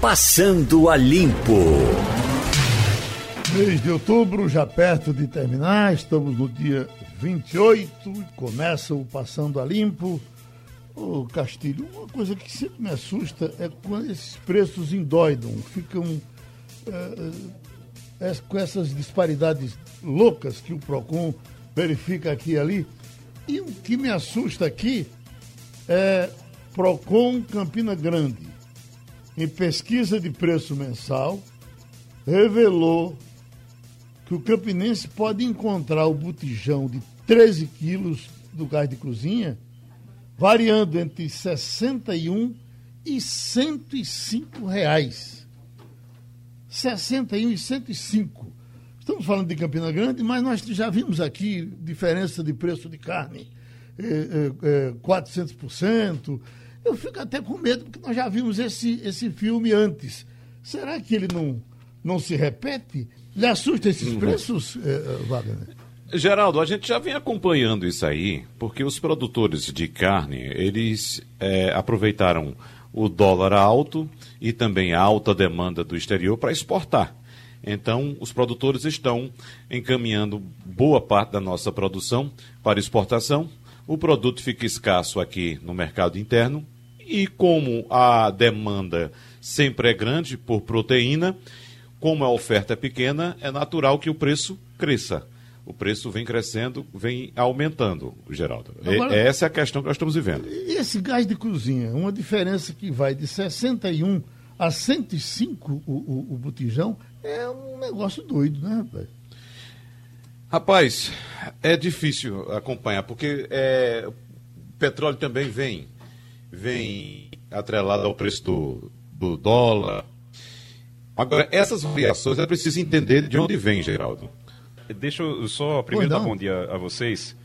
Passando a Limpo. Mês de outubro, já perto de terminar, estamos no dia 28, começa o Passando a Limpo. Ô Castilho, uma coisa que sempre me assusta é quando esses preços endoidam, ficam é, é, com essas disparidades loucas que o PROCON verifica aqui e ali. E o que me assusta aqui é PROCON Campina Grande em pesquisa de preço mensal, revelou que o campinense pode encontrar o botijão de 13 quilos do gás de cozinha variando entre 61 e 105 reais. 61 e 105. Estamos falando de Campina Grande, mas nós já vimos aqui diferença de preço de carne, é, é, é, 400%, eu fico até com medo, porque nós já vimos esse, esse filme antes. Será que ele não, não se repete? Lhe assusta esses uhum. preços, eh, Wagner? Geraldo, a gente já vem acompanhando isso aí, porque os produtores de carne, eles é, aproveitaram o dólar alto e também a alta demanda do exterior para exportar. Então, os produtores estão encaminhando boa parte da nossa produção para exportação o produto fica escasso aqui no mercado interno e como a demanda sempre é grande por proteína, como a oferta é pequena, é natural que o preço cresça. O preço vem crescendo, vem aumentando, Geraldo. Agora, essa é a questão que nós estamos vivendo. E esse gás de cozinha, uma diferença que vai de 61 a 105 o, o, o botijão, é um negócio doido, né, rapaz? Rapaz, é difícil acompanhar, porque é, o petróleo também vem, vem atrelado ao preço do, do dólar. Agora, essas variações é preciso entender de onde vem, Geraldo. Deixa eu só primeiro dar bom dia a vocês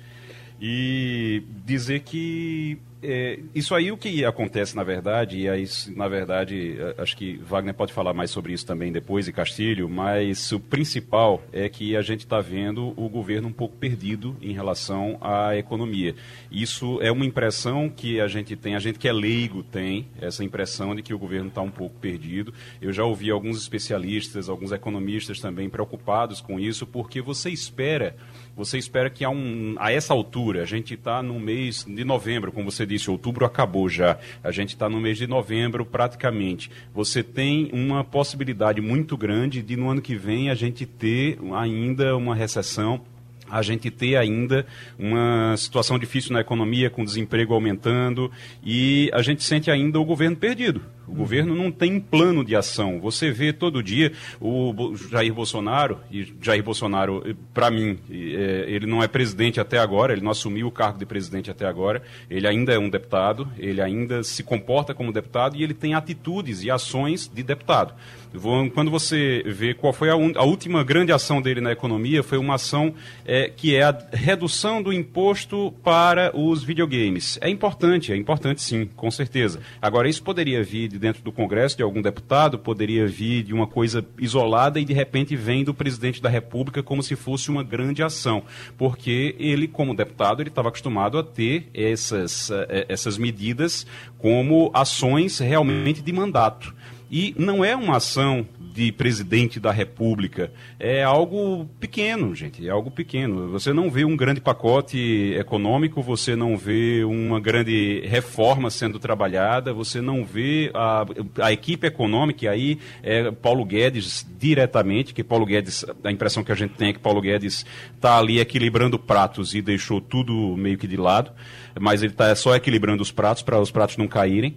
e dizer que é, isso aí o que acontece na verdade, e aí, na verdade, acho que Wagner pode falar mais sobre isso também depois, e Castilho, mas o principal é que a gente está vendo o governo um pouco perdido em relação à economia. Isso é uma impressão que a gente tem, a gente que é leigo tem, essa impressão de que o governo está um pouco perdido. Eu já ouvi alguns especialistas, alguns economistas também preocupados com isso, porque você espera você espera que a, um, a essa altura, a gente está no mês de novembro, como você disse, outubro acabou já, a gente está no mês de novembro praticamente. Você tem uma possibilidade muito grande de no ano que vem a gente ter ainda uma recessão a gente ter ainda uma situação difícil na economia, com desemprego aumentando, e a gente sente ainda o governo perdido. O uhum. governo não tem plano de ação. Você vê todo dia o Jair Bolsonaro, e Jair Bolsonaro, para mim, é, ele não é presidente até agora, ele não assumiu o cargo de presidente até agora, ele ainda é um deputado, ele ainda se comporta como deputado e ele tem atitudes e ações de deputado. Quando você vê qual foi a, a última grande ação dele na economia, foi uma ação é, que é a redução do imposto para os videogames. É importante, é importante sim, com certeza. Agora, isso poderia vir de dentro do Congresso de algum deputado, poderia vir de uma coisa isolada e de repente vem do presidente da República como se fosse uma grande ação, porque ele, como deputado, ele estava acostumado a ter essas, eh, essas medidas como ações realmente de mandato. E não é uma ação de presidente da República. É algo pequeno, gente. É algo pequeno. Você não vê um grande pacote econômico, você não vê uma grande reforma sendo trabalhada, você não vê a, a equipe econômica, e aí é Paulo Guedes diretamente, que Paulo Guedes, a impressão que a gente tem é que Paulo Guedes está ali equilibrando pratos e deixou tudo meio que de lado, mas ele está só equilibrando os pratos para os pratos não caírem.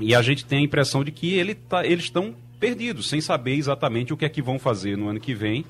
E a gente tem a impressão de que ele tá, eles estão perdidos, sem saber exatamente o que é que vão fazer no ano que vem,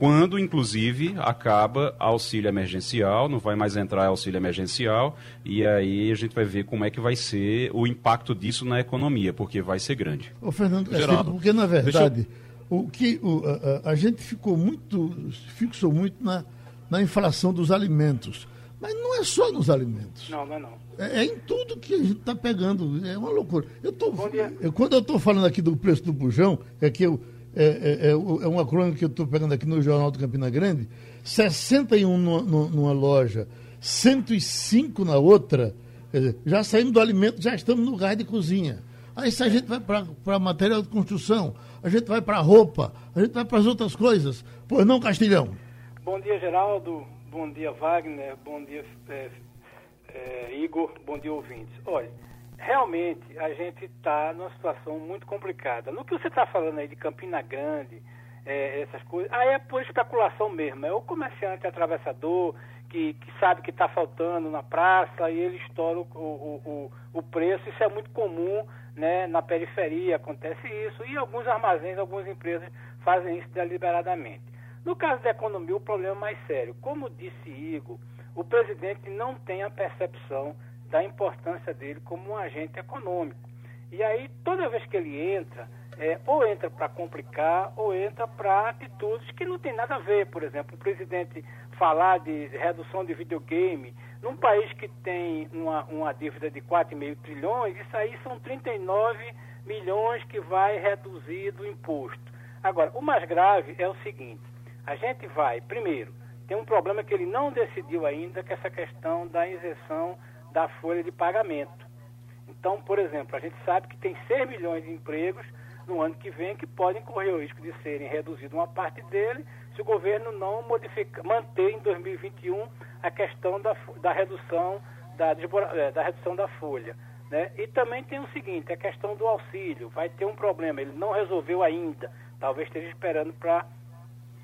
quando, inclusive, acaba auxílio emergencial, não vai mais entrar auxílio emergencial, e aí a gente vai ver como é que vai ser o impacto disso na economia, porque vai ser grande. Ô, Fernando, Geraldo, porque, na verdade, eu... o que o, a, a, gente ficou muito, fixou muito na, na inflação dos alimentos. Mas não é só nos alimentos. Não, não é não. É, é em tudo que a gente está pegando. É uma loucura. Eu tô, eu, quando eu estou falando aqui do preço do bujão, é que eu, é, é, é, é uma crônica que eu estou pegando aqui no Jornal do Campina Grande, 61 numa, numa loja, 105 na outra, dizer, já saímos do alimento, já estamos no gás de cozinha. Aí se a gente vai para material de construção, a gente vai para roupa, a gente vai para as outras coisas. Pois não, Castilhão? Bom dia, Geraldo. Bom dia, Wagner. Bom dia, é, é, Igor. Bom dia, ouvintes. Olha, realmente a gente está numa situação muito complicada. No que você está falando aí de Campina Grande, é, essas coisas, aí é por especulação mesmo. É o comerciante atravessador que, que sabe que está faltando na praça e ele estoura o, o, o, o, preço. Isso é muito comum né, na periferia, acontece isso. E alguns armazéns, algumas empresas fazem isso deliberadamente. No caso da economia, o problema é mais sério. Como disse Igor, o presidente não tem a percepção da importância dele como um agente econômico. E aí, toda vez que ele entra, é, ou entra para complicar, ou entra para atitudes que não tem nada a ver. Por exemplo, o presidente falar de redução de videogame, num país que tem uma, uma dívida de 4,5 trilhões, isso aí são 39 milhões que vai reduzir do imposto. Agora, o mais grave é o seguinte: a gente vai, primeiro, tem um problema que ele não decidiu ainda, que é essa questão da isenção da folha de pagamento. Então, por exemplo, a gente sabe que tem 6 milhões de empregos no ano que vem que podem correr o risco de serem reduzidos uma parte dele se o governo não modificar, manter em 2021 a questão da, da redução da, é, da redução da folha. Né? E também tem o seguinte, a questão do auxílio. Vai ter um problema, ele não resolveu ainda. Talvez esteja esperando para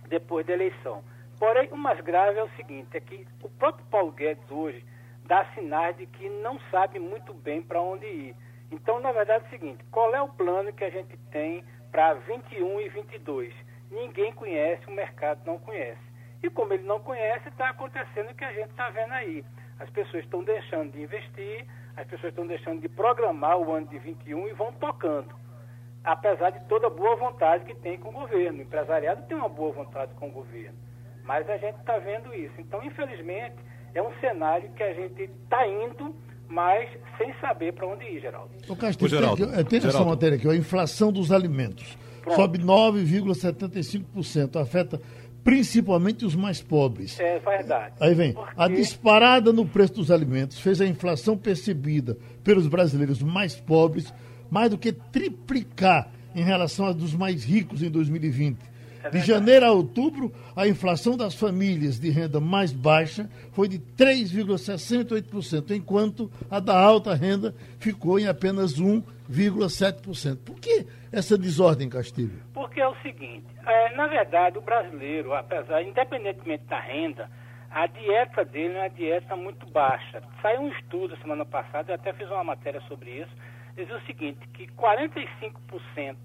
depois da eleição. Porém, o mais grave é o seguinte, é que o próprio Paulo Guedes hoje dá sinais de que não sabe muito bem para onde ir. Então, na verdade, é o seguinte, qual é o plano que a gente tem para 21 e 22? Ninguém conhece, o mercado não conhece. E como ele não conhece, está acontecendo o que a gente está vendo aí. As pessoas estão deixando de investir, as pessoas estão deixando de programar o ano de 21 e vão tocando. Apesar de toda a boa vontade que tem com o governo. O empresariado tem uma boa vontade com o governo. Mas a gente está vendo isso. Então, infelizmente, é um cenário que a gente está indo, mas sem saber para onde ir, Geraldo. O Castilho, Geraldo, tem, tem essa matéria aqui, a inflação dos alimentos. Pronto. Sobe 9,75%. Afeta principalmente os mais pobres. É verdade. Aí vem. Porque... A disparada no preço dos alimentos fez a inflação percebida pelos brasileiros mais pobres mais do que triplicar em relação à dos mais ricos em 2020 é de janeiro a outubro, a inflação das famílias de renda mais baixa foi de 3,68%, enquanto a da alta renda ficou em apenas 1,7%. Por que essa desordem, Castilho? Porque é o seguinte, é, na verdade, o brasileiro, apesar, independentemente da renda, a dieta dele é uma dieta muito baixa. Saiu um estudo semana passada, eu até fiz uma matéria sobre isso, dizia o seguinte, que 45%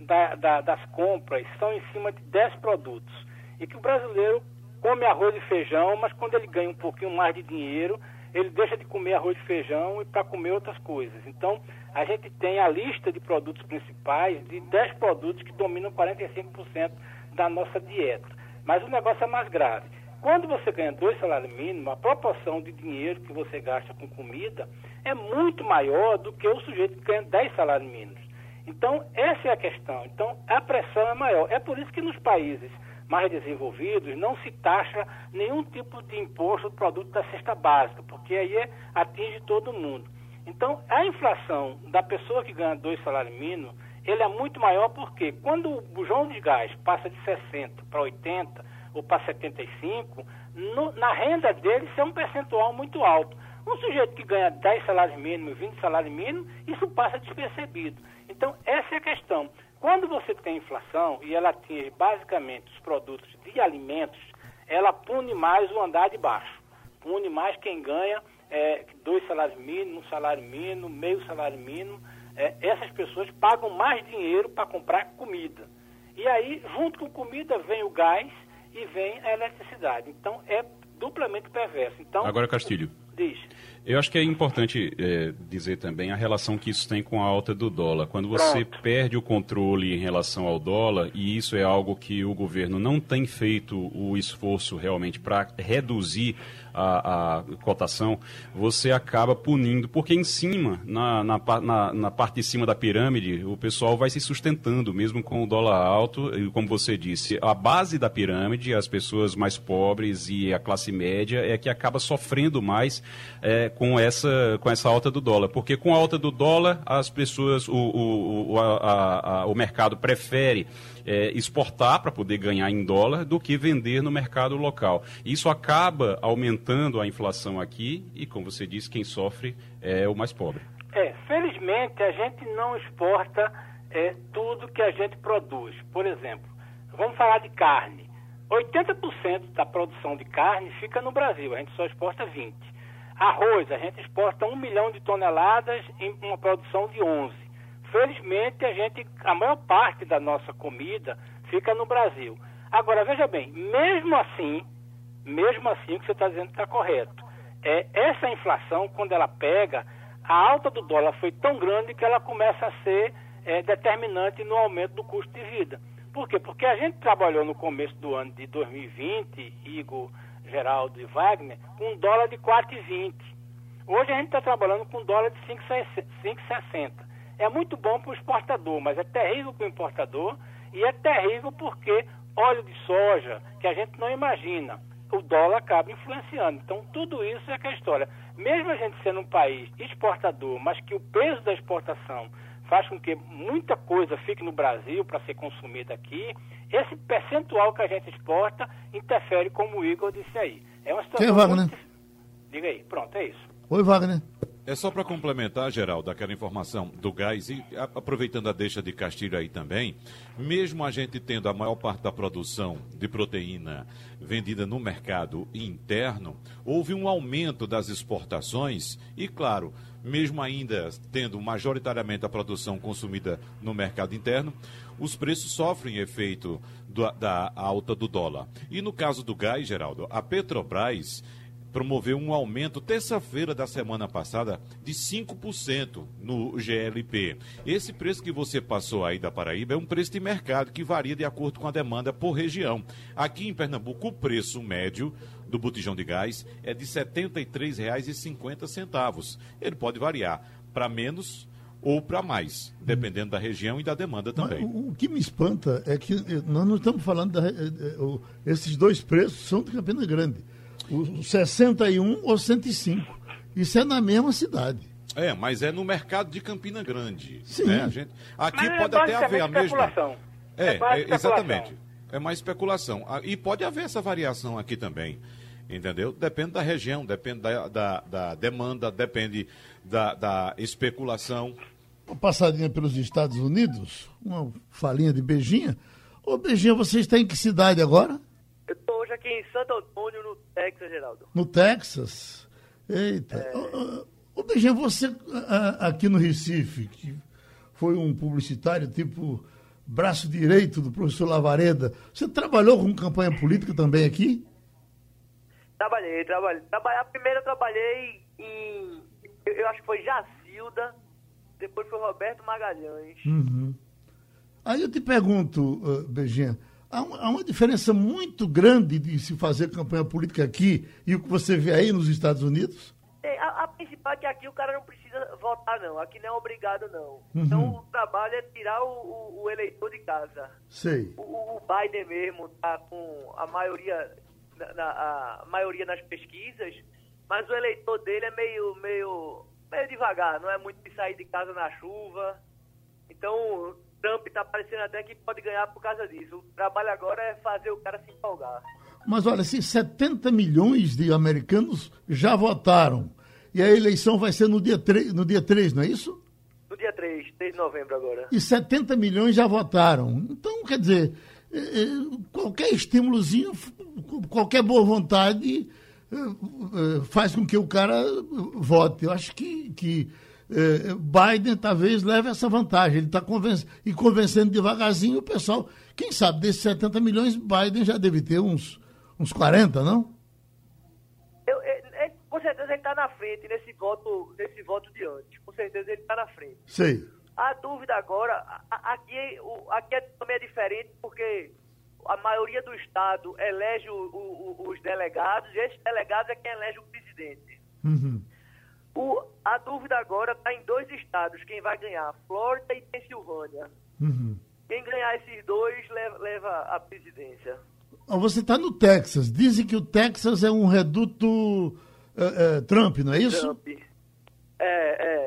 da, da, das compras são em cima de 10 produtos. E que o brasileiro come arroz e feijão, mas quando ele ganha um pouquinho mais de dinheiro, ele deixa de comer arroz e feijão e para comer outras coisas. Então, a gente tem a lista de produtos principais de 10 produtos que dominam 45% da nossa dieta. Mas o negócio é mais grave. Quando você ganha dois salários mínimos, a proporção de dinheiro que você gasta com comida é muito maior do que o sujeito que ganha 10 salários mínimos. Então, essa é a questão. Então, a pressão é maior. É por isso que nos países mais desenvolvidos não se taxa nenhum tipo de imposto do produto da cesta básica, porque aí é, atinge todo mundo. Então, a inflação da pessoa que ganha dois salários mínimos, ele é muito maior porque quando o bujão de gás passa de 60 para 80 ou para 75, no, na renda dele isso é um percentual muito alto. Um sujeito que ganha 10 salários mínimos, 20 salários mínimos, isso passa despercebido. Então, essa é a questão. Quando você tem inflação e ela atinge basicamente os produtos de alimentos, ela pune mais o andar de baixo. Pune mais quem ganha é, dois salários mínimos, um salário mínimo, meio salário mínimo. É, essas pessoas pagam mais dinheiro para comprar comida. E aí, junto com comida, vem o gás e vem a eletricidade. Então, é duplamente perverso. Então, Agora, Castilho. Diz. Eu acho que é importante é, dizer também a relação que isso tem com a alta do dólar. Quando você Pronto. perde o controle em relação ao dólar, e isso é algo que o governo não tem feito o esforço realmente para reduzir a, a cotação, você acaba punindo, porque em cima, na, na, na, na, parte de cima da pirâmide, o pessoal vai se sustentando, mesmo com o dólar alto, e como você disse, a base da pirâmide, as pessoas mais pobres e a classe média é que acaba sofrendo mais é, com, essa, com essa alta do dólar, porque com a alta do dólar, as pessoas, o, o, o, a, a, o mercado prefere é, exportar para poder ganhar em dólar do que vender no mercado local. Isso acaba aumentando a inflação aqui e, como você disse, quem sofre é o mais pobre. É, felizmente a gente não exporta é, tudo que a gente produz. Por exemplo, vamos falar de carne. 80% da produção de carne fica no Brasil, a gente só exporta 20%. Arroz, a gente exporta 1 milhão de toneladas em uma produção de 11. Felizmente, a gente, a maior parte da nossa comida fica no Brasil. Agora, veja bem, mesmo assim, mesmo assim, o que você está dizendo está correto. É, essa inflação, quando ela pega, a alta do dólar foi tão grande que ela começa a ser é, determinante no aumento do custo de vida. Por quê? Porque a gente trabalhou no começo do ano de 2020, Igor, Geraldo e Wagner, com um dólar de 4,20. Hoje a gente está trabalhando com um dólar de 5,60 é muito bom para o exportador, mas é terrível para o importador e é terrível porque óleo de soja, que a gente não imagina, o dólar acaba influenciando. Então, tudo isso é que é a história. Mesmo a gente sendo um país exportador, mas que o peso da exportação faz com que muita coisa fique no Brasil para ser consumida aqui, esse percentual que a gente exporta interfere, como o Igor disse aí. É uma situação. Quem é Wagner? Muito... Diga aí, pronto, é isso. Oi, Wagner. É só para complementar, Geraldo, aquela informação do gás e aproveitando a deixa de Castilho aí também, mesmo a gente tendo a maior parte da produção de proteína vendida no mercado interno, houve um aumento das exportações e, claro, mesmo ainda tendo majoritariamente a produção consumida no mercado interno, os preços sofrem efeito do, da alta do dólar. E no caso do gás, Geraldo, a Petrobras promoveu um aumento terça-feira da semana passada de 5% no GLP. Esse preço que você passou aí da Paraíba é um preço de mercado que varia de acordo com a demanda por região. Aqui em Pernambuco, o preço médio do botijão de gás é de R$ 73,50. Ele pode variar para menos ou para mais, dependendo da região e da demanda também. Mas, o, que me espanta é que nós não estamos falando da, eh, eh, esses dois preços são de Campina Grande o 61 ou 105. Isso é na mesma cidade. É, mas é no mercado de Campina Grande. Sim. Né? Gente, aqui mas é pode é até haver a mesma. É, é, é exatamente. É mais especulação. Ah, e pode haver essa variação aqui também. Entendeu? Depende da região, depende da, da, da demanda, depende da, da especulação. Uma passadinha pelos Estados Unidos, uma falinha de beijinha. Ô, Beijinha, você está em que cidade agora? Eu estou hoje aqui em Santo Antônio, no Texas, Geraldo. No Texas? Eita. É... Ô, Beijinho, você aqui no Recife, que foi um publicitário tipo braço direito do professor Lavareda, você trabalhou com campanha política também aqui? Trabalhei, trabalhei. Trabalhar, primeiro eu trabalhei em, eu acho que foi Jacilda, depois foi Roberto Magalhães. Uhum. Aí eu te pergunto, uh, Beijinha, Há, há uma diferença muito grande de se fazer campanha política aqui e o que você vê aí nos Estados Unidos? É, a, a, principal é que aqui o cara não precisa votar, não. Aqui não é obrigado, não. Uhum. Então o trabalho é tirar o, o, o eleitor de casa. Sei. O, o, Biden mesmo tá com a maioria, na, na, a maioria nas pesquisas, mas o eleitor dele é meio, meio, meio devagar, não é muito de sair de casa na chuva. Então Trump está parecendo até que pode ganhar por causa disso. O trabalho agora é fazer o cara se empolgar. Mas olha, se 70 milhões de americanos já votaram e a eleição vai ser no dia 3, no dia 3 não é isso? No dia 3, 3 de novembro agora. E 70 milhões já votaram. Então, quer dizer, é, é, qualquer estímulozinho, qualquer boa vontade é, faz com que o cara vote. Eu acho que, que eh, Biden talvez leve essa vantagem. Ele está convencendo, e convencendo devagarzinho o pessoal. Quem sabe desses 70 milhões, Biden já deve ter uns, uns 40, não? Eu, eu, com certeza ele está na frente nesse voto, nesse voto de antes. Com certeza ele está na frente. Sei. A dúvida agora, aqui, aqui é também é diferente porque a maioria do Estado elege o, o, os delegados, e esses delegados é quem elege o presidente. Uhum. O, a dúvida agora está em dois estados, quem vai ganhar, Flórida e Pensilvânia. Uhum. Quem ganhar esses dois leva, leva a presidência. Você está no Texas. Dizem que o Texas é um reduto é, é, Trump, não é isso? Trump. É,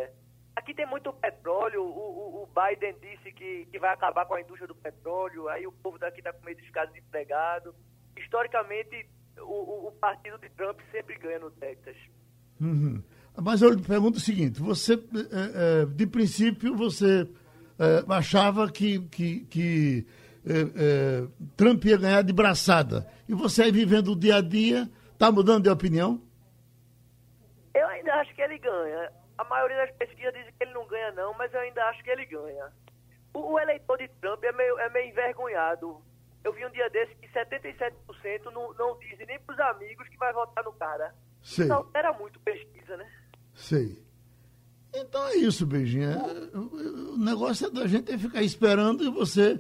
é. Aqui tem muito petróleo. O, o, o, Biden disse que, que vai acabar com a indústria do petróleo. Aí o povo daqui está com medo de ficar desempregado. Historicamente, o, o, partido de Trump sempre ganha no Texas. Uhum. Mas eu lhe pergunto o seguinte: você, é, é, de princípio, você é, achava que, que, que Trump ia ganhar de braçada. E você aí vivendo o dia a dia, está mudando de opinião? Eu ainda acho que ele ganha. A maioria das pesquisas dizem que ele não ganha, não, mas eu ainda acho que ele ganha. O, o eleitor de Trump é meio, é meio envergonhado. Eu vi um dia desse que 77% não, não dizem nem para os amigos que vai votar no cara. Sei. Isso altera muito pesquisa, né? Sei. Então é isso, Beijinha. O negócio é da gente ficar esperando e você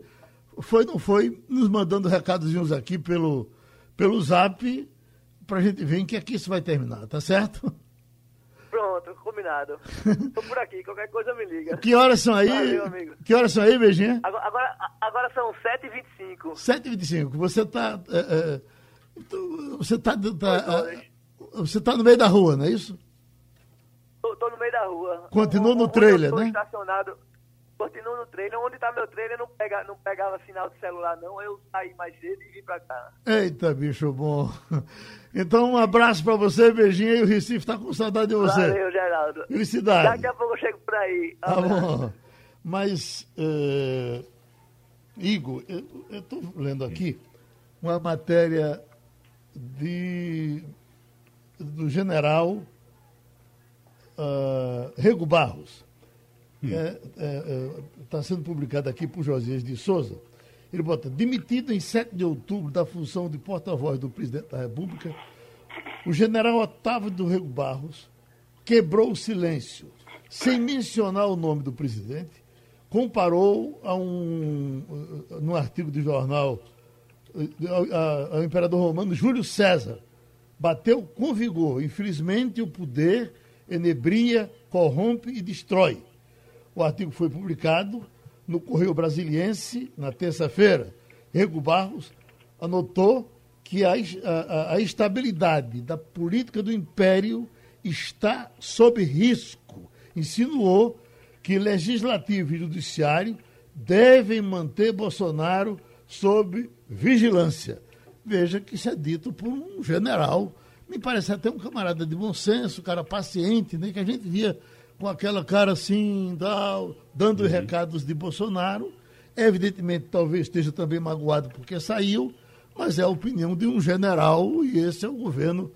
foi, não foi, nos mandando recadozinhos aqui pelo, pelo zap pra gente ver em que aqui isso vai terminar, tá certo? Pronto, combinado. Tô por aqui, qualquer coisa me liga. Que horas são aí? Valeu, amigo. Que horas são aí, Beijinha? Agora, agora, agora são 7h25. 7h25. Você tá. É, é, então, você tá. tá é, você tá no meio da rua, não é isso? Tô, tô no meio da rua. Continua no trailer, né? estacionado, continuo no trailer. Onde tá meu trailer não, pega, não pegava sinal de celular, não. Eu saí mais cedo e vim pra cá. Eita, bicho bom. Então, um abraço pra você, beijinho. E o Recife tá com saudade de você. Valeu, Geraldo. Felicidade. Daqui a pouco eu chego por aí. Tá bom. Mas, uh, Igor, eu estou lendo aqui uma matéria de, do general uh, Rego Barros. Está é, é, é sendo publicado aqui por Josias de Souza. Ele bota, demitido em 7 de outubro da função de porta-voz do presidente da República, o general Otávio do Rego Barros quebrou o silêncio, sem mencionar o nome do presidente, comparou a um, num artigo de jornal ao, ao imperador romano Júlio César. Bateu com vigor. Infelizmente, o poder enebria, corrompe e destrói. O artigo foi publicado no Correio Brasiliense na terça-feira. Rego Barros anotou que a, a, a, estabilidade da política do império está sob risco. Insinuou que legislativo e judiciário devem manter Bolsonaro sob vigilância. Veja que isso é dito por um general me parece até um camarada de bom senso, cara paciente, né? Que a gente via com aquela cara assim, dando uhum. recados de Bolsonaro. Evidentemente, talvez esteja também magoado porque saiu, mas é a opinião de um general e esse é o governo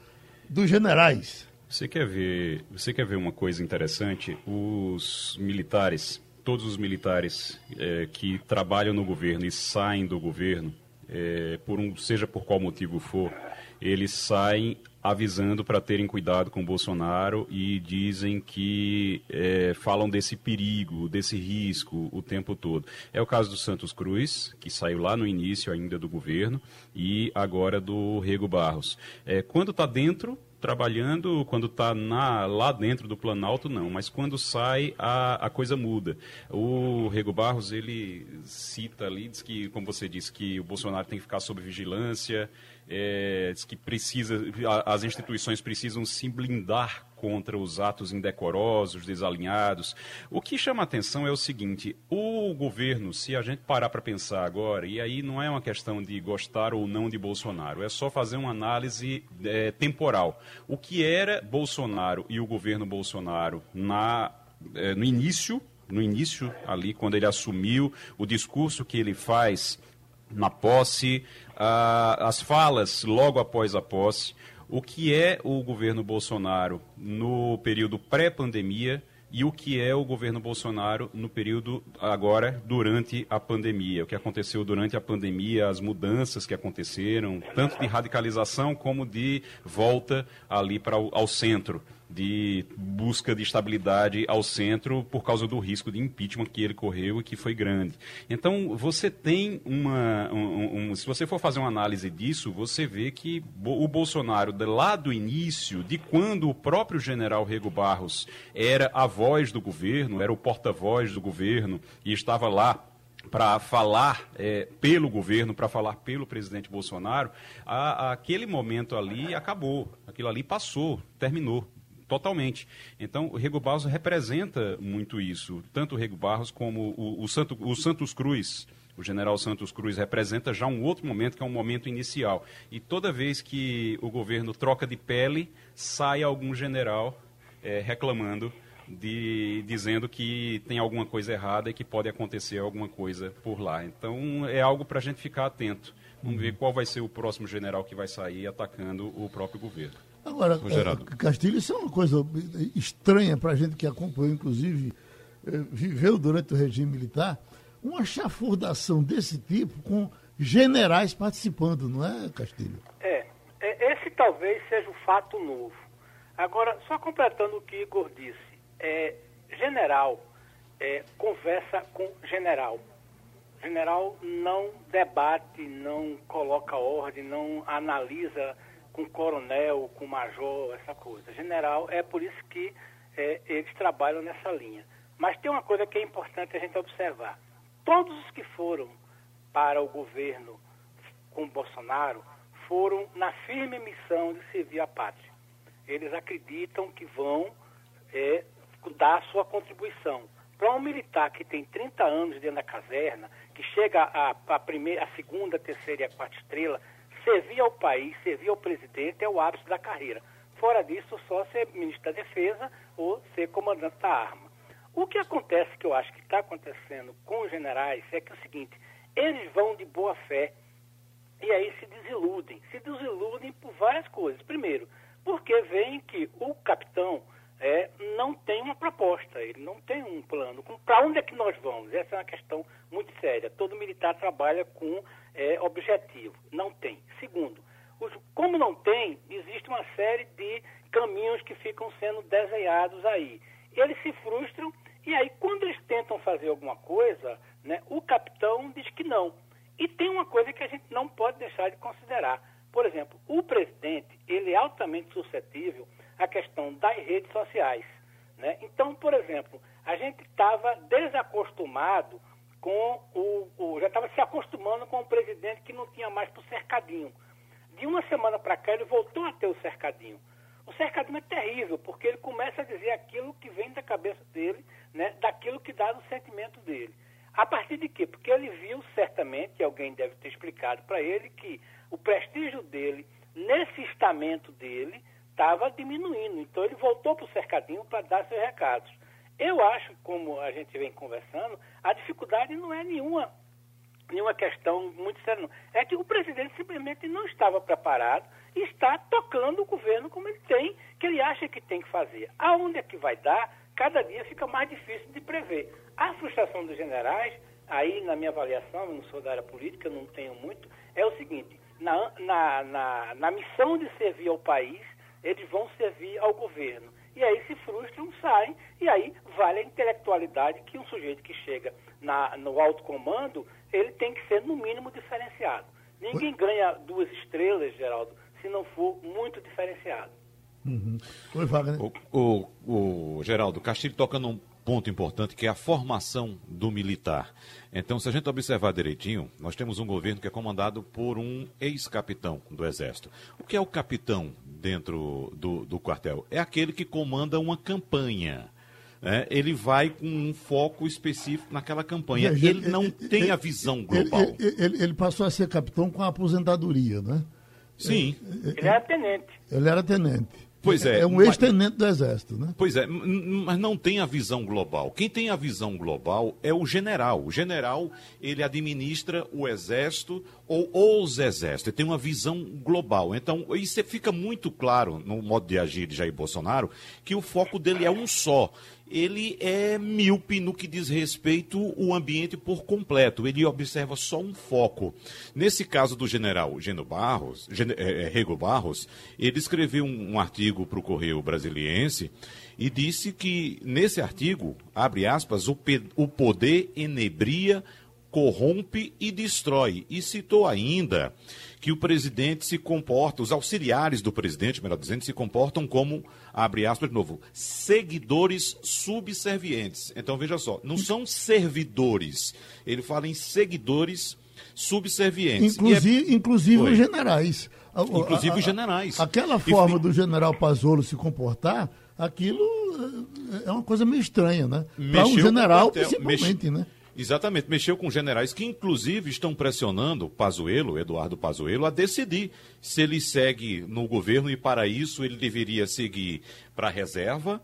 dos generais. Você quer ver, você quer ver uma coisa interessante? Os militares, todos os militares é, que trabalham no governo e saem do governo, é, por um, seja por qual motivo for, eles saem avisando para terem cuidado com Bolsonaro e dizem que é, falam desse perigo, desse risco o tempo todo. É o caso do Santos Cruz, que saiu lá no início ainda do governo, e agora do Rego Barros. É, quando está dentro, trabalhando, quando está lá dentro do Planalto, não, mas quando sai, a, a coisa muda. O Rego Barros, ele cita ali, diz que, como você disse, que o Bolsonaro tem que ficar sob vigilância, é, diz que precisa, as instituições precisam se blindar contra os atos indecorosos, desalinhados. O que chama atenção é o seguinte: o governo, se a gente parar para pensar agora, e aí não é uma questão de gostar ou não de Bolsonaro, é só fazer uma análise é, temporal. O que era Bolsonaro e o governo Bolsonaro na, é, no início no início ali, quando ele assumiu, o discurso que ele faz na posse, as falas logo após a posse, o que é o governo Bolsonaro no período pré-pandemia e o que é o governo Bolsonaro no período agora durante a pandemia, o que aconteceu durante a pandemia, as mudanças que aconteceram, tanto de radicalização como de volta ali para ao centro de busca de estabilidade ao centro por causa do risco de impeachment que ele correu e que foi grande. Então, você tem uma. Um, um, se você for fazer uma análise disso, você vê que o Bolsonaro, lá do início, de quando o próprio general Rego Barros era a voz do governo, era o porta-voz do governo e estava lá para falar é, pelo governo, para falar pelo presidente Bolsonaro, a, a, aquele momento ali acabou, aquilo ali passou, terminou totalmente. Então, o Rego Barros representa muito isso, tanto o Rego Barros como o, o, Santo, o Santos Cruz. O general Santos Cruz representa já um outro momento, que é um momento inicial. E toda vez que o governo troca de pele, sai algum general é, reclamando de dizendo que tem alguma coisa errada e que pode acontecer alguma coisa por lá. Então é algo para a gente ficar atento. Vamos ver qual vai ser o próximo general que vai sair atacando o próprio governo. Agora, é, Castilho, isso é uma coisa estranha para a gente que acompanhou, inclusive, é, viveu durante o regime militar, uma chafurdação desse tipo com generais participando, não é, Castilho? É, é esse talvez seja o fato novo. Agora, só completando o que Igor disse, é, general é, conversa com general. General não debate, não coloca ordem, não analisa com coronel, com major, essa coisa. General, é por isso que é, eles trabalham nessa linha. Mas tem uma coisa que é importante a gente observar. Todos os que foram para o governo com Bolsonaro foram na firme missão de servir a pátria. Eles acreditam que vão é, dar sua contribuição. Para um militar que tem 30 anos dentro da caserna, que chega a, primeira, a segunda, terceira e a quarta estrela, servir ao país, servir ao presidente é o ápice da carreira. Fora disso, só ser ministro da Defesa ou ser comandante da arma. O que acontece, que eu acho que está acontecendo com os generais, é que é o seguinte, eles vão de boa fé e aí se desiludem. Se desiludem por várias coisas. Primeiro, porque veem que o capitão é, não tem uma proposta, ele não tem um plano. Para onde é que nós vamos? Essa é uma questão muito séria. Todo militar trabalha com é, objetivo. Não tem. Segundo, os, como não tem, existe uma série de caminhos que ficam sendo desenhados aí. Eles se frustram e aí, quando eles tentam fazer alguma coisa, né, o capitão diz que não. E tem uma coisa que a gente não pode deixar de considerar. Por exemplo, o presidente, ele é altamente suscetível a questão das redes sociais. Né? Então, por exemplo, a gente estava desacostumado com o, o já estava se acostumando com o presidente que não tinha mais para o cercadinho. De uma semana para cá ele voltou a ter o cercadinho. O cercadinho é terrível, porque ele começa a dizer aquilo que vem da cabeça dele, né, daquilo que dá no sentimento dele. A partir de quê? Porque ele viu certamente, alguém deve ter explicado para ele, que o prestígio dele, nesse estamento dele, estava diminuindo. Então ele voltou para o cercadinho para dar seus recados. Eu acho, como a gente vem conversando, a dificuldade não é nenhuma, nenhuma questão muito séria. Não. É que o presidente simplesmente não estava preparado e está tocando o governo como ele tem, que ele acha que tem que fazer. Aonde é que vai dar, cada dia fica mais difícil de prever. A frustração dos generais, aí na minha avaliação, eu não sou da área política, não tenho muito, é o seguinte, na, na, na, na missão de servir ao país, eles vão servir ao governo. E aí se frustram, saem, e aí vale a intelectualidade que um sujeito que chega na, no alto comando, ele tem que ser no mínimo diferenciado. Ninguém ganha duas estrelas, Geraldo, se não for muito diferenciado. Uhum. Oi, Wagner. O, o, o Geraldo, Castilho toca num ponto importante que é a formação do militar. Então, se a gente observar direitinho, nós temos um governo que é comandado por um ex-capitão do Exército. O que é o capitão dentro do, do quartel? É aquele que comanda uma campanha. É, ele vai com um foco específico naquela campanha. Ele, ele não ele, tem ele, a visão global. Ele, passou a ser capitão com a aposentadoria, né? Sim. Ele era tenente. Ele era tenente. Pois é. É um ex-tenente do Exército, né? Pois é, mas não tem a visão global. Quem tem a visão global é o general. O general, ele administra o Exército ou os Exércitos. Ele tem uma visão global. Então, isso fica muito claro no modo de agir de Jair Bolsonaro, que o foco dele é um só. Ele é míope no que diz respeito ao ambiente por completo. Ele observa só um foco. Nesse caso do general Geno Barros, Gen, é, é, Rego Barros, ele escreveu um, um artigo para o Correio Brasiliense e disse que, nesse artigo, abre aspas, o, o poder enebria, corrompe e destrói. E citou ainda que o presidente se comporta, os auxiliares do presidente, melhor dizendo, se comportam como, abre aspas de novo, seguidores subservientes. Então veja só, não são servidores, ele fala em seguidores subservientes. Inclusive, é... inclusive os generais. Inclusive os generais. Aquela forma e... do general Pazzolo se comportar, aquilo é uma coisa meio estranha, né? Para um general, principalmente, Mex... né? Exatamente, mexeu com generais que inclusive estão pressionando Pazuello, Eduardo Pazuello, a decidir se ele segue no governo e para isso ele deveria seguir para a reserva,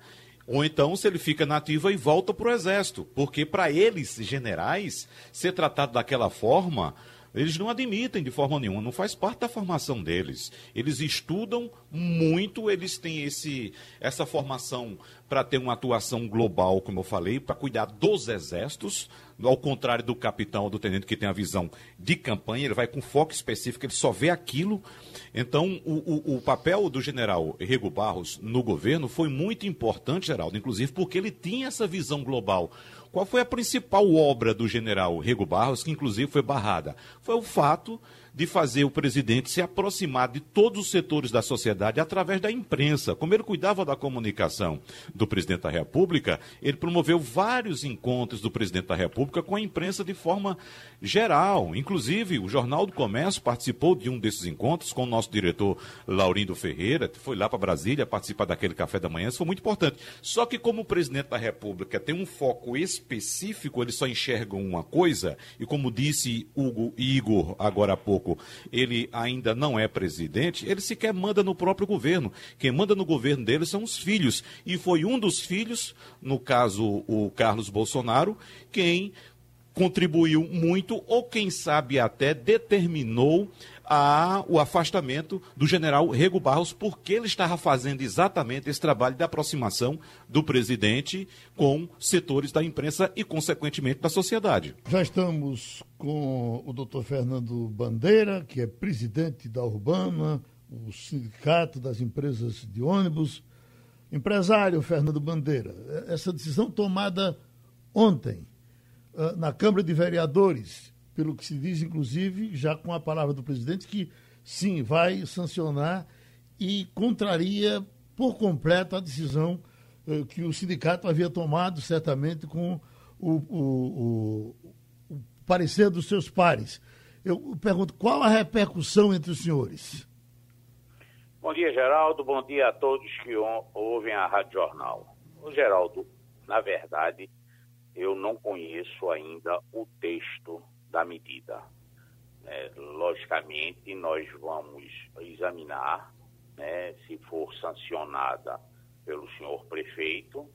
ou então se ele fica nativa e volta para o exército, porque para eles, generais, ser tratado daquela forma eles não admitem de forma nenhuma, não faz parte da formação deles. Eles estudam muito, eles têm esse, essa formação para ter uma atuação global, como eu falei, para cuidar dos exércitos, ao contrário do capitão ou do tenente que tem a visão de campanha, ele vai com foco específico, ele só vê aquilo. Então, o, o, o papel do general Rego Barros no governo foi muito importante, Geraldo, inclusive porque ele tinha essa visão global. Qual foi a principal obra do general Rego Barros, que inclusive foi barrada? Foi o fato de fazer o presidente se aproximar de todos os setores da sociedade através da imprensa. Como ele cuidava da comunicação do presidente da República, ele promoveu vários encontros do presidente da República com a imprensa de forma geral. Inclusive, o Jornal do Comércio participou de um desses encontros com o nosso diretor Laurindo Ferreira, que foi lá para Brasília participar daquele café da manhã. Isso foi muito importante. Só que, como o presidente da República tem um foco específico, ele só enxerga uma coisa, e como disse Hugo Igor agora há pouco, pouco, ele ainda não é presidente, ele sequer manda no próprio governo. Quem manda no governo dele são os filhos. E foi um dos filhos, no caso o Carlos Bolsonaro, quem contribuiu muito, ou quem sabe até determinou a, o afastamento do general Rego Barros, porque ele estava fazendo exatamente esse trabalho de aproximação do presidente com setores da imprensa e, consequentemente, da sociedade. Já estamos com o doutor Fernando Bandeira, que é presidente da Urbana, o Sindicato das Empresas de Ônibus. Empresário Fernando Bandeira, essa decisão tomada ontem ah, na Câmara de Vereadores pelo que se diz, inclusive, já com a palavra do presidente, que sim, vai sancionar e contraria por completo a decisão eh, que o sindicato havia tomado, certamente, com o, o, o, o parecer dos seus pares. Eu pergunto, qual a repercussão entre os senhores? Bom dia, Geraldo. Bom dia a todos que ouvem a Rádio Jornal. Geraldo, na verdade, eu não conheço ainda o texto da medida. É, logicamente, nós vamos examinar né, se for sancionada pelo senhor prefeito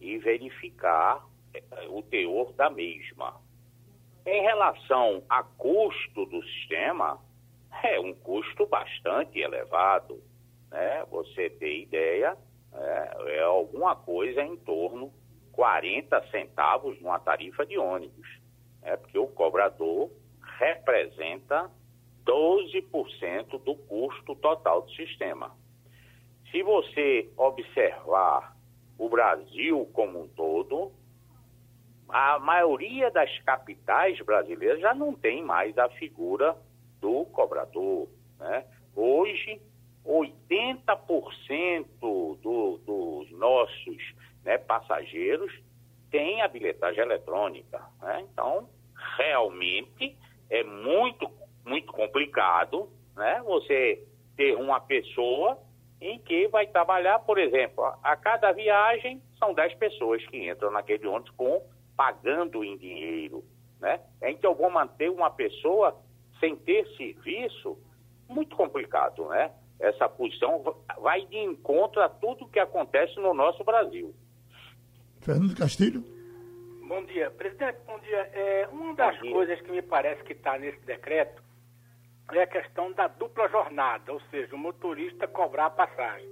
e verificar é, o teor da mesma. Em relação a custo do sistema, é um custo bastante elevado. Né? Você ter ideia, é, é alguma coisa em torno 40 centavos numa tarifa de ônibus é porque o cobrador representa 12% do custo total do sistema. Se você observar o Brasil como um todo, a maioria das capitais brasileiras já não tem mais a figura do cobrador. Né? Hoje, 80% do, dos nossos né, passageiros tem a bilhetagem eletrônica. Né? Então, realmente é muito, muito complicado né? você ter uma pessoa em que vai trabalhar, por exemplo, a cada viagem são 10 pessoas que entram naquele ônibus com pagando em dinheiro. Né? Então, vou manter uma pessoa sem ter serviço, muito complicado, né? Essa posição vai de encontro a tudo que acontece no nosso Brasil. Fernando Castilho. Bom dia. Presidente, bom dia. É, uma das coisas que me parece que está nesse decreto é a questão da dupla jornada, ou seja, o motorista cobrar a passagem.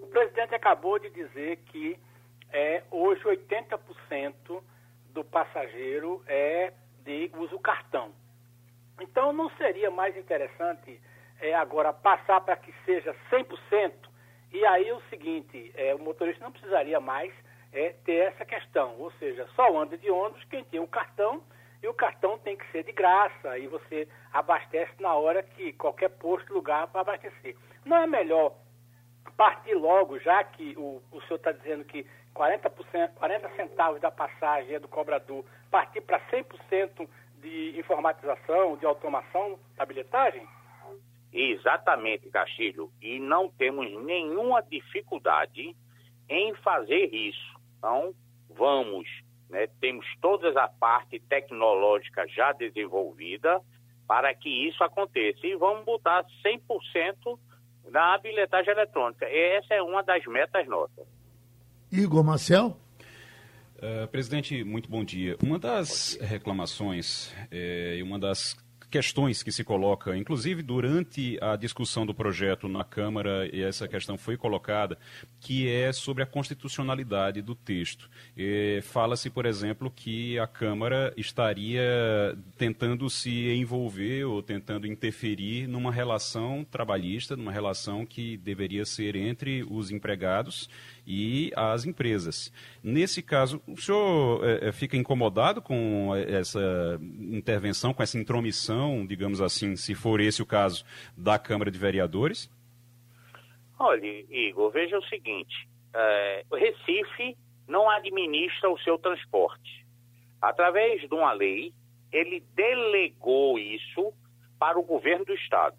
O presidente acabou de dizer que é, hoje 80% do passageiro é de uso cartão. Então não seria mais interessante é, agora passar para que seja 100%, e aí o seguinte, é, o motorista não precisaria mais é, ter essa questão, ou seja, só anda de ônibus quem tem um cartão, e o cartão tem que ser de graça, e você abastece na hora que qualquer posto, lugar para abastecer. Não é melhor partir logo, já que o, o senhor está dizendo que 40%, 40 centavos da passagem é do cobrador, partir para 100% de informatização, de automação da bilhetagem? Exatamente, Castilho. E não temos nenhuma dificuldade em fazer isso. Então, vamos, né, temos toda a parte tecnológica já desenvolvida para que isso aconteça. E vamos botar 100% na bilhetagem eletrônica. Essa é uma das metas nossas. Igor Marcel? Uh, presidente, muito bom dia. Uma das reclamações é, e uma das questões que se coloca, inclusive durante a discussão do projeto na Câmara, e essa questão foi colocada, que é sobre a constitucionalidade do texto. Fala-se, por exemplo, que a Câmara estaria tentando se envolver ou tentando interferir numa relação trabalhista, numa relação que deveria ser entre os empregados e as empresas. Nesse caso, o senhor é, fica incomodado com essa intervenção, com essa intromissão, digamos assim, se for esse o caso, da Câmara de Vereadores? Olha, Igor, veja o seguinte: é, o Recife não administra o seu transporte. Através de uma lei, ele delegou isso para o governo do Estado.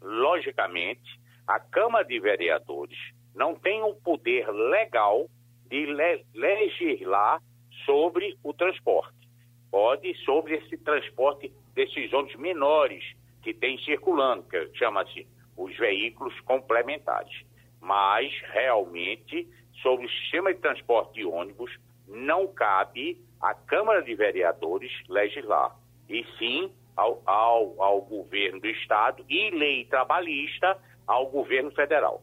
Logicamente, a Câmara de Vereadores não tem o poder legal de le legislar sobre o transporte. Pode sobre esse transporte desses ônibus menores que tem circulando, que chama-se os veículos complementares. Mas, realmente, sobre o sistema de transporte de ônibus, não cabe à Câmara de Vereadores legislar, e sim ao, ao, ao governo do Estado e lei trabalhista ao governo federal.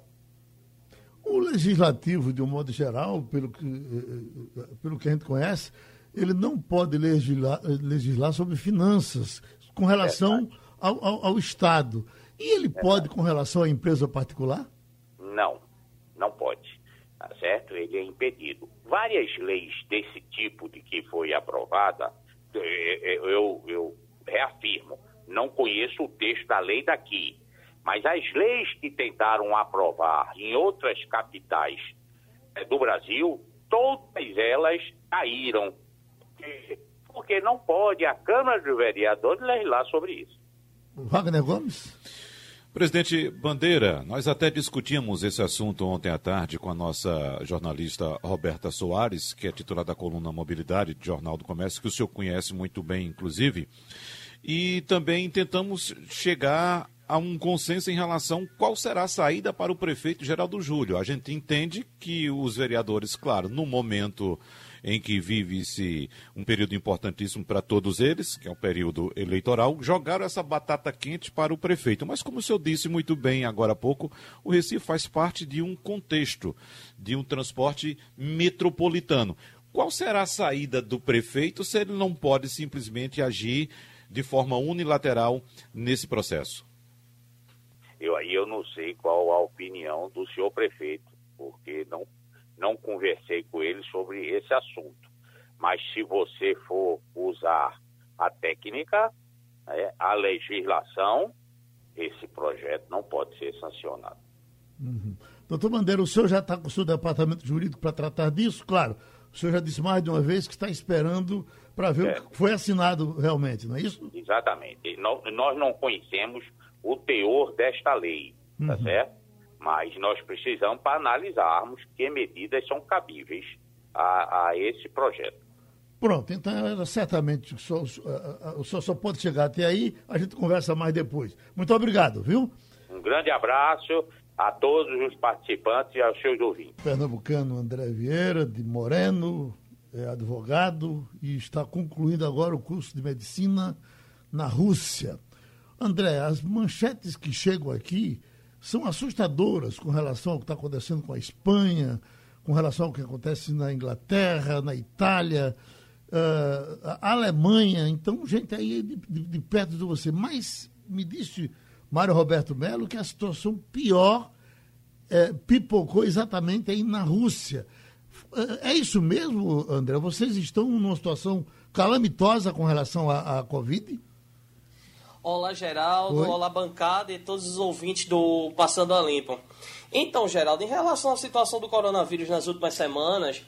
O legislativo, de um modo geral, pelo que, eh, eh, pelo que a gente conhece, ele não pode legislar, legislar sobre finanças com relação ao, ao, ao, Estado. E ele pode com relação à empresa particular? Não, não pode. Tá certo? Ele é impedido. Várias leis desse tipo de que foi aprovada, eh, eu, eu reafirmo, não conheço o texto da lei daqui, mas as leis que tentaram aprovar em outras capitais é, do Brasil, todas elas caíram. Porque não pode a Câmara de Vereadores legislar sobre isso. Wagner Gomes? Presidente Bandeira, nós até discutimos esse assunto ontem à tarde com a nossa jornalista Roberta Soares, que é titular da coluna Mobilidade do Jornal do Comércio, que o senhor conhece muito bem, inclusive. E também tentamos chegar a um consenso em relação qual será a saída para o prefeito Geraldo Júlio. A gente entende que os vereadores, claro, no momento em que vive-se um período importantíssimo para todos eles, que é um período eleitoral, jogaram essa batata quente para o prefeito. Mas, como o senhor disse muito bem agora há pouco, o Recife faz parte de um contexto, de um transporte metropolitano. Qual será a saída do prefeito se ele não pode simplesmente agir de forma unilateral nesse processo? Eu aí eu não sei qual a opinião do senhor prefeito, porque não, não conversei com ele sobre esse assunto. Mas se você for usar a técnica, é, a legislação, esse projeto não pode ser sancionado. Uhum. Doutor Bandeira, o senhor já está com o seu departamento jurídico para tratar disso? Claro, o senhor já disse mais de uma vez que está esperando para ver é. o que foi assinado realmente, não é isso? Exatamente. Nós não conhecemos o teor desta lei, tá uhum. certo? Mas nós precisamos para analisarmos que medidas são cabíveis a, a esse projeto. Pronto, então certamente o senhor, o senhor só pode chegar até aí, a gente conversa mais depois. Muito obrigado, viu? Um grande abraço a todos os participantes e aos seus ouvintes. Pernambucano André Vieira, de Moreno, é advogado e está concluindo agora o curso de medicina na Rússia. André, as manchetes que chegam aqui são assustadoras com relação ao que está acontecendo com a Espanha, com relação ao que acontece na Inglaterra, na Itália, uh, Alemanha. Então, gente aí de, de, de, perto de você. Mas me disse Mário Roberto Melo que a situação pior é, pipocou exatamente aí na Rússia. É, é isso mesmo, André? Vocês estão numa situação calamitosa com relação à Covid? Olá, Geraldo. Oi. Olá, bancada e todos os ouvintes do Passando a Limpo. Então, Geraldo, em relação à situação do coronavírus nas últimas semanas,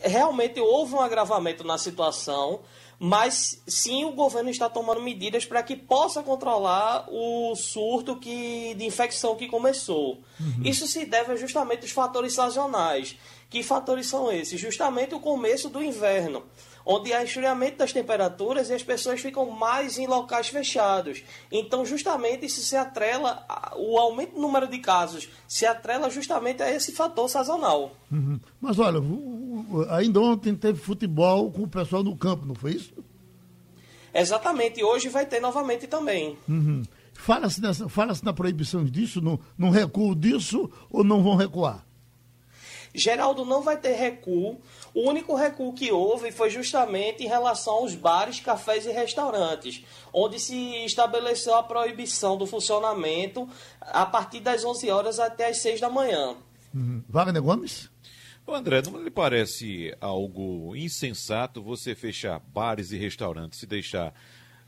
realmente houve um agravamento na situação, mas sim o governo está tomando medidas para que possa controlar o surto que, de infecção que começou. Uhum. Isso se deve justamente aos fatores sazonais. Que fatores são esses? Justamente o começo do inverno onde há esfriamento das temperaturas e as pessoas ficam mais em locais fechados. Então, justamente isso se atrela, o aumento do número de casos se atrela justamente a esse fator sazonal. Uhum. Mas olha, ainda ontem teve futebol com o pessoal no campo, não foi isso? Exatamente, e hoje vai ter novamente também. Uhum. Fala-se fala na proibição disso, no, no recuo disso, ou não vão recuar? Geraldo não vai ter recuo. O único recuo que houve foi justamente em relação aos bares, cafés e restaurantes, onde se estabeleceu a proibição do funcionamento a partir das 11 horas até as 6 da manhã. Uhum. Wagner Gomes? Ô André, não lhe parece algo insensato você fechar bares e restaurantes e deixar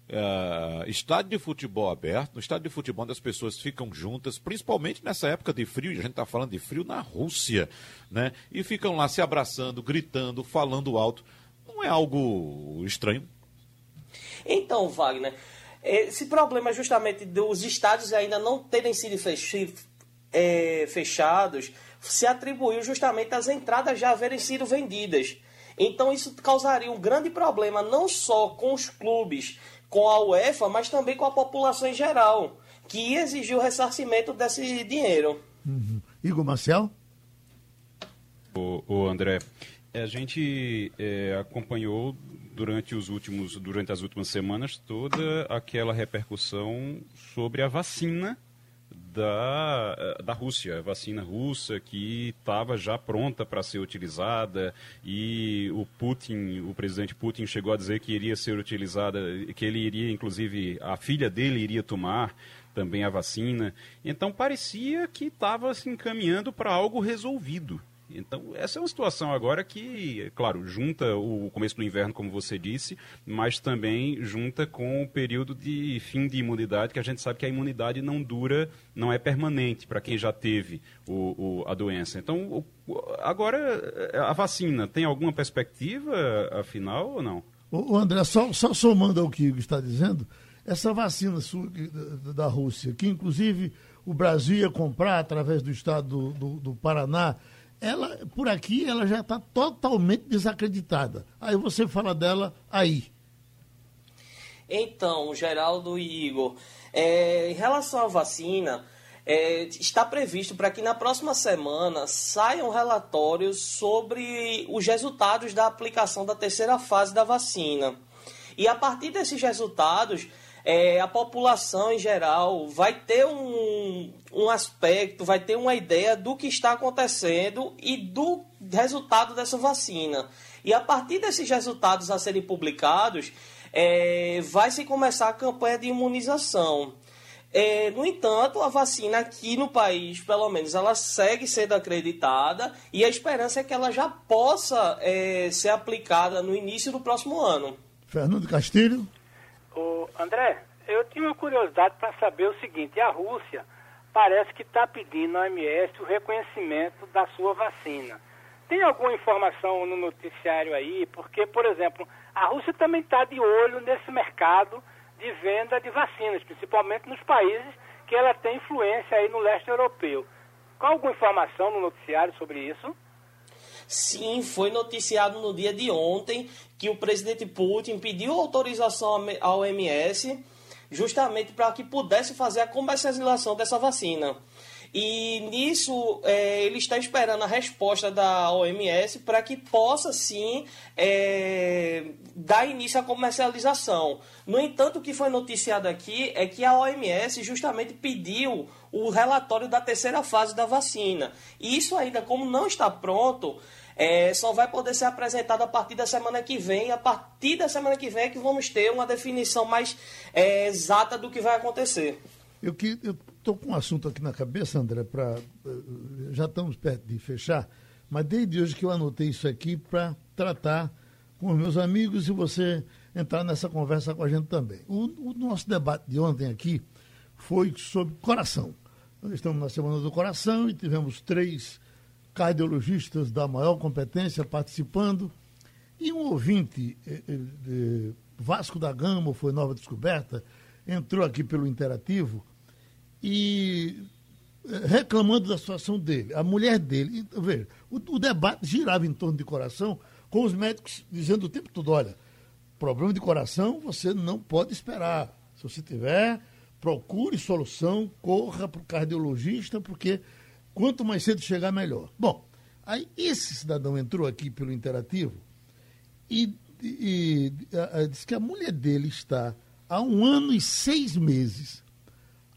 Uh, estádio de futebol aberto, no estádio de futebol onde as pessoas ficam juntas, principalmente nessa época de frio, e a gente está falando de frio na Rússia, né? E ficam lá se abraçando, gritando, falando alto. Não é algo estranho? Então, Wagner, esse problema justamente dos estádios ainda não terem sido é, fechados se atribuiu justamente às entradas já haverem sido vendidas. Então isso causaria um grande problema não só com os clubes com a UEFA, mas também com a população em geral, que exigiu o ressarcimento desse dinheiro. Uhum. Igor Marcel? O, o André, a gente é, acompanhou durante os últimos, durante as últimas semanas toda aquela repercussão sobre a vacina da, da Rússia, vacina russa que estava já pronta para ser utilizada e o Putin, o presidente Putin chegou a dizer que iria ser utilizada, que ele iria, inclusive, a filha dele iria tomar também a vacina. Então parecia que estava se encaminhando para algo resolvido. Então, essa é uma situação agora que, claro, junta o começo do inverno, como você disse, mas também junta com o período de fim de imunidade, que a gente sabe que a imunidade não dura, não é permanente para quem já teve o, o, a doença. Então, o, agora, a vacina tem alguma perspectiva, afinal, ou não? O André, só, só somando ao que está dizendo, essa vacina da Rússia, que inclusive o Brasil ia comprar através do estado do, do, do Paraná, ela por aqui ela já está totalmente desacreditada. Aí você fala dela aí. Então, Geraldo e Igor, é, em relação à vacina, é, está previsto para que na próxima semana saiam relatórios sobre os resultados da aplicação da terceira fase da vacina. E a partir desses resultados, é, a população em geral vai ter um, um aspecto, vai ter uma ideia do que está acontecendo e do resultado dessa vacina. E a partir desses resultados a serem publicados, é, vai se começar a campanha de imunização. É, no entanto, a vacina aqui no país, pelo menos, ela segue sendo acreditada e a esperança é que ela já possa é, ser aplicada no início do próximo ano. Fernando Castilho. O André, eu tinha uma curiosidade para saber o seguinte: a Rússia parece que está pedindo à OMS o reconhecimento da sua vacina. Tem alguma informação no noticiário aí? Porque, por exemplo, a Rússia também está de olho nesse mercado de venda de vacinas, principalmente nos países que ela tem influência aí no leste europeu. Qual alguma informação no noticiário sobre isso? Sim, foi noticiado no dia de ontem que o presidente Putin pediu autorização à OMS justamente para que pudesse fazer a comercialização dessa vacina. E nisso é, ele está esperando a resposta da OMS para que possa sim é, dar início à comercialização. No entanto, o que foi noticiado aqui é que a OMS justamente pediu o relatório da terceira fase da vacina. E isso ainda, como não está pronto, é, só vai poder ser apresentado a partir da semana que vem. A partir da semana que vem é que vamos ter uma definição mais é, exata do que vai acontecer. Eu estou com um assunto aqui na cabeça, André, pra, eh, já estamos perto de fechar, mas desde hoje que eu anotei isso aqui para tratar com os meus amigos e você entrar nessa conversa com a gente também. O, o nosso debate de ontem aqui foi sobre coração. Estamos na Semana do Coração e tivemos três cardiologistas da maior competência participando. E um ouvinte, eh, eh, Vasco da Gama, foi nova descoberta, entrou aqui pelo Interativo e eh, reclamando da situação dele, a mulher dele. Veja, o, o, debate girava em torno de coração, com os médicos dizendo o tempo todo: olha, problema de coração você não pode esperar. Se você tiver, procure solução, corra para o cardiologista, porque Quanto mais cedo chegar, melhor. Bom, aí esse cidadão entrou aqui pelo Interativo e, e, e disse que a mulher dele está há um ano e seis meses,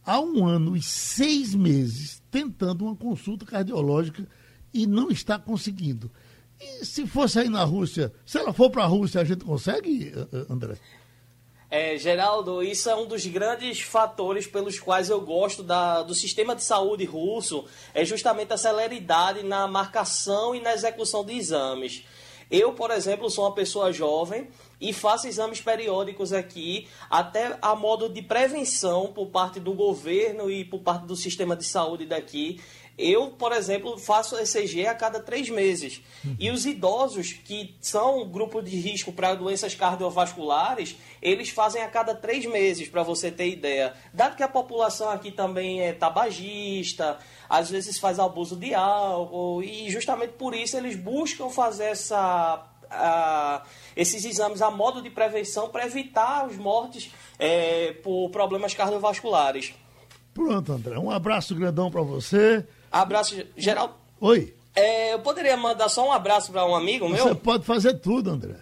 há um ano e seis meses, tentando uma consulta cardiológica e não está conseguindo. E se fosse aí na Rússia, se ela for para a Rússia, a gente consegue, André? É, Geraldo, isso é um dos grandes fatores pelos quais eu gosto da, do sistema de saúde russo, é justamente a celeridade na marcação e na execução de exames. Eu, por exemplo, sou uma pessoa jovem e faço exames periódicos aqui, até a modo de prevenção por parte do governo e por parte do sistema de saúde daqui. Eu, por exemplo, faço ECG a cada três meses. E os idosos, que são um grupo de risco para doenças cardiovasculares, eles fazem a cada três meses, para você ter ideia. Dado que a população aqui também é tabagista, às vezes faz abuso de álcool, e justamente por isso eles buscam fazer essa a, esses exames a modo de prevenção para evitar as mortes é, por problemas cardiovasculares. Pronto, André. Um abraço grandão para você. Abraço geral. Oi. É, eu poderia mandar só um abraço para um amigo meu? Você pode fazer tudo, André.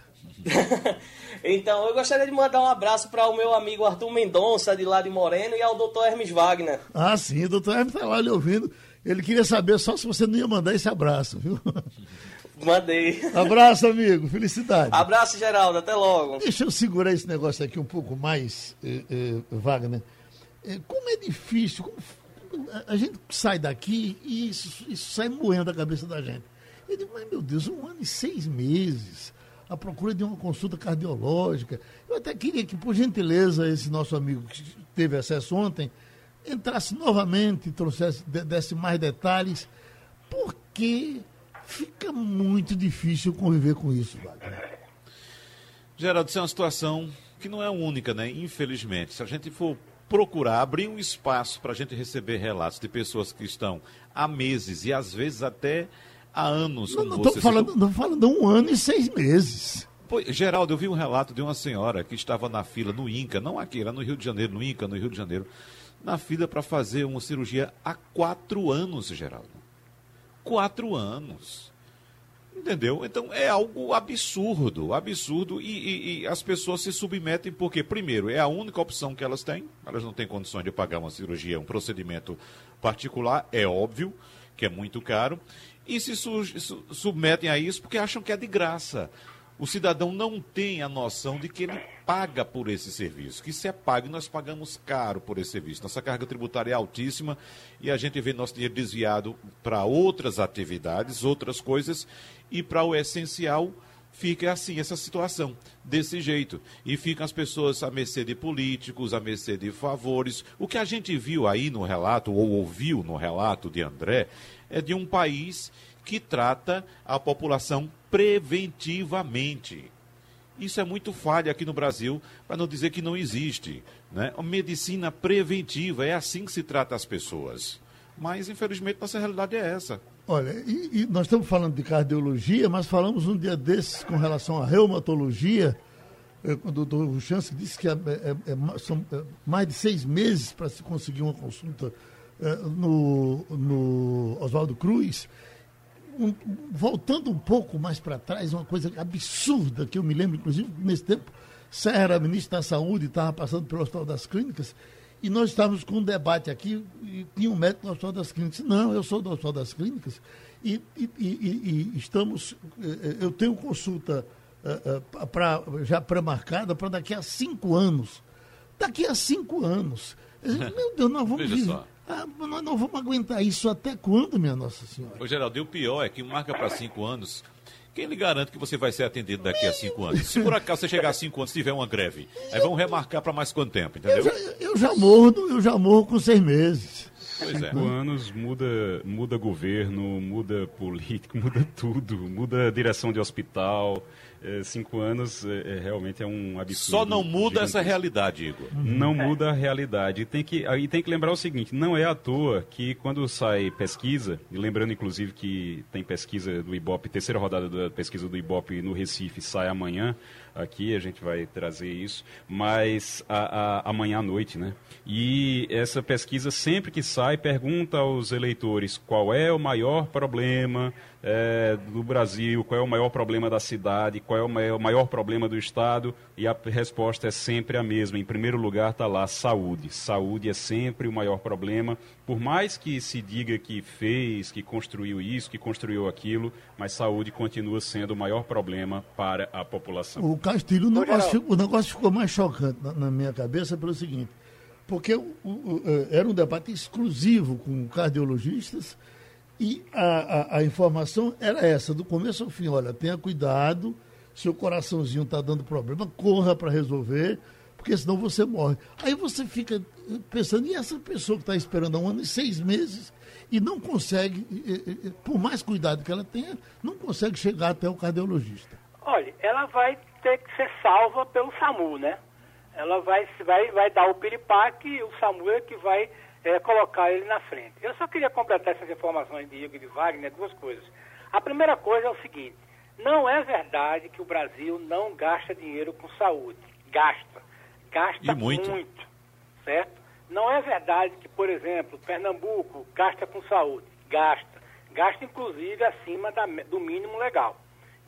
então, eu gostaria de mandar um abraço para o meu amigo Arthur Mendonça, de lá de Moreno, e ao doutor Hermes Wagner. Ah, sim, o doutor Hermes está lá lhe ouvindo. Ele queria saber só se você não ia mandar esse abraço, viu? Mandei. Abraço, amigo. Felicidade. Abraço, Geraldo. Até logo. Deixa eu segurar esse negócio aqui um pouco mais, eh, eh, Wagner. Eh, como é difícil, como a gente sai daqui e isso, isso sai moendo da cabeça da gente. Eu digo, mas meu Deus, um ano e seis meses à procura de uma consulta cardiológica. Eu até queria que, por gentileza, esse nosso amigo que teve acesso ontem entrasse novamente, trouxesse, desse mais detalhes, porque fica muito difícil conviver com isso, Wagner. Geraldo, isso é uma situação que não é única, né? Infelizmente. Se a gente for procurar abrir um espaço para a gente receber relatos de pessoas que estão há meses e às vezes até há anos. Não, não estou falando, não falando um ano e seis meses. Geraldo, eu vi um relato de uma senhora que estava na fila no INCA, não aqui, era no Rio de Janeiro, no INCA, no Rio de Janeiro, na fila para fazer uma cirurgia há quatro anos, Geraldo. Quatro anos. Entendeu? Então é algo absurdo, absurdo, e, e, e, as pessoas se submetem porque, primeiro, é a única opção que elas têm, elas não têm condições de pagar uma cirurgia, um procedimento particular, é óbvio que é muito caro, e se su su submetem a isso porque acham que é de graça. O cidadão não tem a noção de que ele paga por esse serviço, que se é pago, nós pagamos caro por esse serviço. Nossa carga tributária é altíssima e a gente vê nosso dinheiro desviado para outras atividades, outras coisas, e para o essencial fica assim essa situação, desse jeito. E ficam as pessoas à mercê de políticos, à mercê de favores. O que a gente viu aí no relato, ou ouviu no relato de André, é de um país que trata a população preventivamente. Isso é muito falha aqui no Brasil, para não dizer que não existe. Né? Medicina preventiva, é assim que se trata as pessoas. Mas, infelizmente, nossa realidade é essa. Olha, e, e, nós estamos falando de cardiologia, mas falamos um dia desses com relação à reumatologia, quando o doutor Chance disse que é, é, é, são é, mais de seis meses para se conseguir uma consulta no, no Oswaldo Cruz. Um, voltando um pouco mais para trás, uma coisa absurda que eu me lembro, inclusive, nesse tempo, Serra era ministro da Saúde, estava passando pelo Hospital das Clínicas, E nós estávamos com um debate aqui, e tinha um médico do Hospital das Clínicas. Não, eu sou do Hospital das Clínicas e, e, e, e estamos. Eh, eu tenho consulta uh, uh, pra, já pré-marcada para daqui a cinco anos. Daqui a cinco anos. Meu Deus, nós vamos. Veja só. Ah, nós não vamos aguentar isso até quando, minha Nossa Senhora? Ô, Geraldo, e o pior é que marca para cinco anos. Quem lhe garante que você vai ser atendido daqui a cinco anos? Se por acaso você chegar a cinco anos e tiver uma greve, aí vamos remarcar para mais quanto tempo, entendeu? Eu já, eu já, morro, eu já morro com seis meses. Pois é. Cinco anos muda, muda governo, muda político, muda tudo, muda direção de hospital é, cinco anos é, é, realmente é um absurdo. Só não muda essa realidade, Igor. Não é. muda a realidade. E tem, que, aí tem que lembrar o seguinte: não é à toa que quando sai pesquisa, e lembrando inclusive que tem pesquisa do Ibope, terceira rodada da pesquisa do Ibope no Recife sai amanhã, aqui a gente vai trazer isso, mas a, a, amanhã à noite, né? E essa pesquisa, sempre que sai, pergunta aos eleitores qual é o maior problema é, do Brasil, qual é o maior problema da cidade, qual é o maior, o maior problema do Estado, e a resposta é sempre a mesma. Em primeiro lugar está lá saúde. Saúde é sempre o maior problema, por mais que se diga que fez, que construiu isso, que construiu aquilo, mas saúde continua sendo o maior problema para a população. O Castilho, o negócio, o negócio ficou mais chocante na, na minha cabeça pelo seguinte, porque o, o, é, era um debate exclusivo com cardiologistas, e a, a, a, informação era essa, do começo ao fim. Olha, tenha cuidado, seu coraçãozinho está dando problema, corra para resolver, porque senão você morre. Aí você fica pensando, e essa pessoa que está esperando há um ano e seis meses e não consegue, por mais cuidado que ela tenha, não consegue chegar até o cardiologista? Olha, ela vai ter que ser salva pelo SAMU, né? Ela vai, vai, vai dar o piripaque e o SAMU é que vai é, colocar ele na frente. Eu só queria completar essas informações de Igor e de Wagner, duas coisas. A primeira coisa é o seguinte, não é verdade que o Brasil não gasta dinheiro com saúde. Gasta. Gasta muito. muito. Certo? Não é verdade que, por exemplo, Pernambuco gasta com saúde. Gasta. Gasta, inclusive, acima da, do mínimo legal.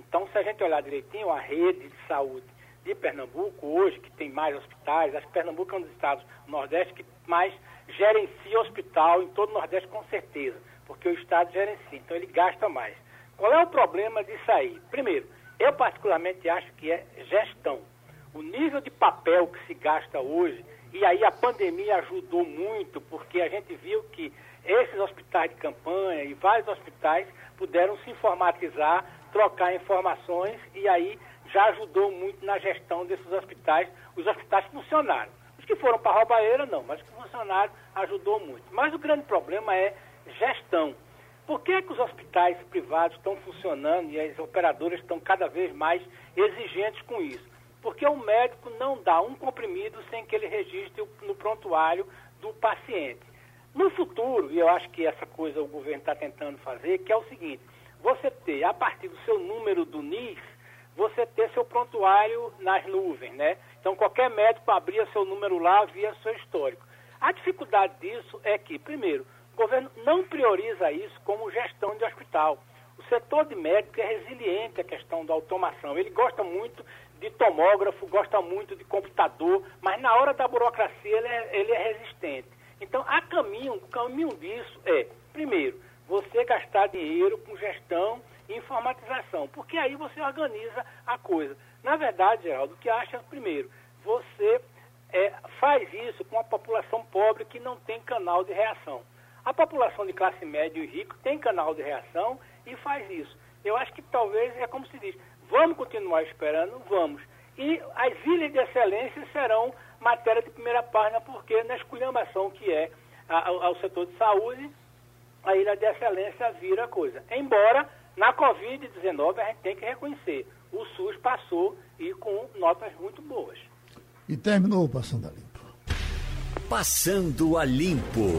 Então, se a gente olhar direitinho, a rede de saúde de Pernambuco, hoje, que tem mais hospitais, acho que Pernambuco é um dos estados do Nordeste que mais gerencia hospital em todo o Nordeste com certeza, porque o Estado gerencia, então ele gasta mais. Qual é o problema disso aí? Primeiro, eu particularmente acho que é gestão. O nível de papel que se gasta hoje, e aí a pandemia ajudou muito, porque a gente viu que esses hospitais de campanha e vários hospitais puderam se informatizar, trocar informações, e aí já ajudou muito na gestão desses hospitais. Os hospitais funcionaram que foram para a roubaeira, não, mas que o funcionário ajudou muito. Mas o grande problema é gestão. Por que, que os hospitais privados estão funcionando e as operadoras estão cada vez mais exigentes com isso? Porque o médico não dá um comprimido sem que ele registre no prontuário do paciente. No futuro, e eu acho que essa coisa o governo está tentando fazer, que é o seguinte, você ter, a partir do seu número do NIS, você ter seu prontuário nas nuvens, né? Então, qualquer médico abria seu número lá via seu histórico. A dificuldade disso é que, primeiro, o governo não prioriza isso como gestão de hospital. O setor de médico é resiliente à questão da automação. Ele gosta muito de tomógrafo, gosta muito de computador, mas na hora da burocracia ele é, ele é resistente. Então, a caminho, o caminho disso é, primeiro, você gastar dinheiro com gestão e informatização, porque aí você organiza a coisa. Na verdade, Geraldo, o que acha, primeiro, você é, faz isso com a população pobre que não tem canal de reação. A população de classe média e rico tem canal de reação e faz isso. Eu acho que talvez é como se diz, vamos continuar esperando? Vamos. E as ilhas de excelência serão matéria de primeira página, porque na esculhambação que é ao setor de saúde, a ilha de excelência vira coisa. Embora na Covid-19 a gente tem que reconhecer, o SUS passou e com notas muito boas. E terminou Passando a Limpo. Passando a Limpo.